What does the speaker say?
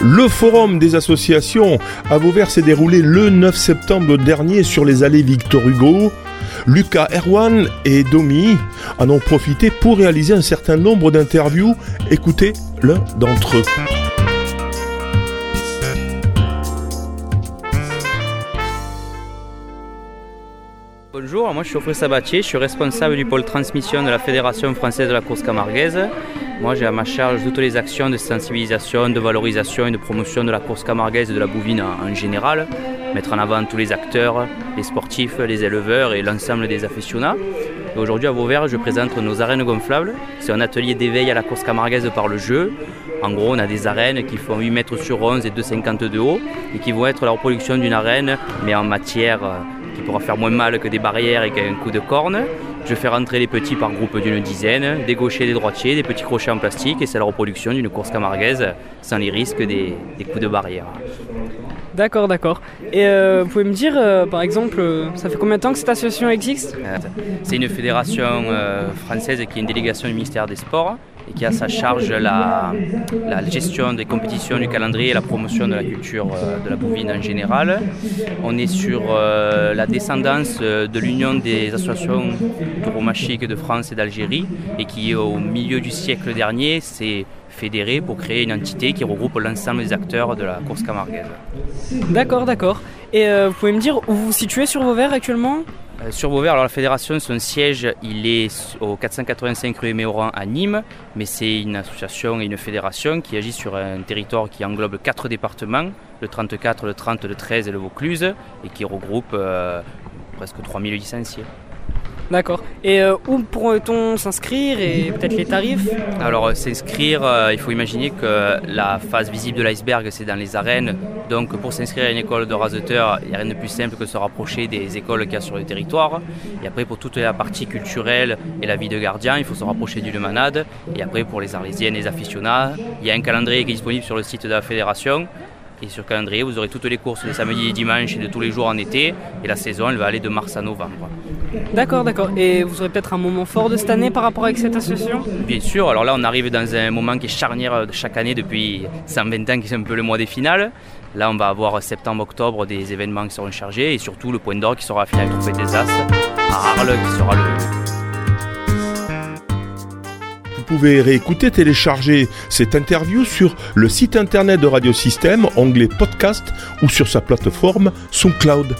Le forum des associations à Vauvert s'est déroulé le 9 septembre dernier sur les allées Victor Hugo. Lucas Erwan et Domi en ont profité pour réaliser un certain nombre d'interviews. Écoutez l'un d'entre eux. Bonjour, moi je suis Geoffrey Sabatier, je suis responsable du pôle transmission de la Fédération française de la course camarguaise. Moi j'ai à ma charge toutes les actions de sensibilisation, de valorisation et de promotion de la course camarguaise et de la bouvine en général. Mettre en avant tous les acteurs, les sportifs, les éleveurs et l'ensemble des aficionats. Aujourd'hui à Vauvert, je présente nos arènes gonflables. C'est un atelier d'éveil à la course camarguaise par le jeu. En gros, on a des arènes qui font 8 mètres sur 11 et 2,50 de haut et qui vont être la reproduction d'une arène, mais en matière euh, qui pourra faire moins mal que des barrières et qu'un coup de corne. Je fais rentrer les petits par groupe d'une dizaine, des gauchers, des droitiers, des petits crochets en plastique et c'est la reproduction d'une course camarguaise sans les risques des, des coups de barrière. D'accord, d'accord. Et euh, vous pouvez me dire, euh, par exemple, euh, ça fait combien de temps que cette association existe? C'est une fédération française qui est une délégation du ministère des Sports et qui a sa charge la, gestion des compétitions, du calendrier et la promotion de la culture euh, de la bovine en général. On est sur euh, la descendance euh, de l'Union des associations tauromachiques de France et d'Algérie et qui, au milieu du siècle dernier, s'est fédérée pour créer une entité qui regroupe l'ensemble des acteurs de la course camarguaise. D'accord, d'accord. Et vous pouvez me dire où vous vous situez sur Vauvert actuellement? Euh, Sur Vauvert, alors la fédération, son siège, il est au 485 rue Méoran à Nîmes, mais c'est une association et une fédération qui agit sur un territoire qui englobe quatre départements, le 34, le 30, le 13 et le Vaucluse, et qui regroupe euh, presque 3000 licenciés. D'accord. Et euh, où pourrait-on s'inscrire et peut-être les tarifs? Alors euh, s'inscrire, euh, il faut imaginer que la phase visible de l'iceberg, c'est dans les arènes. Donc pour s'inscrire à une école de raseteurs, il n'y a rien de plus simple que de se rapprocher des écoles qu'il y a sur le territoire. Et après pour toute la partie culturelle et la vie de gardien, il faut se rapprocher du Lemanade. Et après pour les arlésiennes les aficionats, il y a un calendrier qui est disponible sur le site de la fédération. Et sur le calendrier, vous aurez toutes les courses les samedis et dimanches et de tous les jours en été. Et la saison, elle va aller de mars à novembre. D'accord, d'accord. Et vous aurez peut-être un moment fort de cette année par rapport avec cette association? Bien sûr, alors là on arrive dans un moment qui est charnière de chaque année depuis 120 ans qui est un peu le mois des finales. Là on va avoir septembre-octobre des événements qui seront chargés et surtout le point d'or qui sera la finale Trophée des As à Arles qui sera le... Vous pouvez réécouter, télécharger cette interview sur le site internet de Radio Système, onglet podcast ou sur sa plateforme SoundCloud.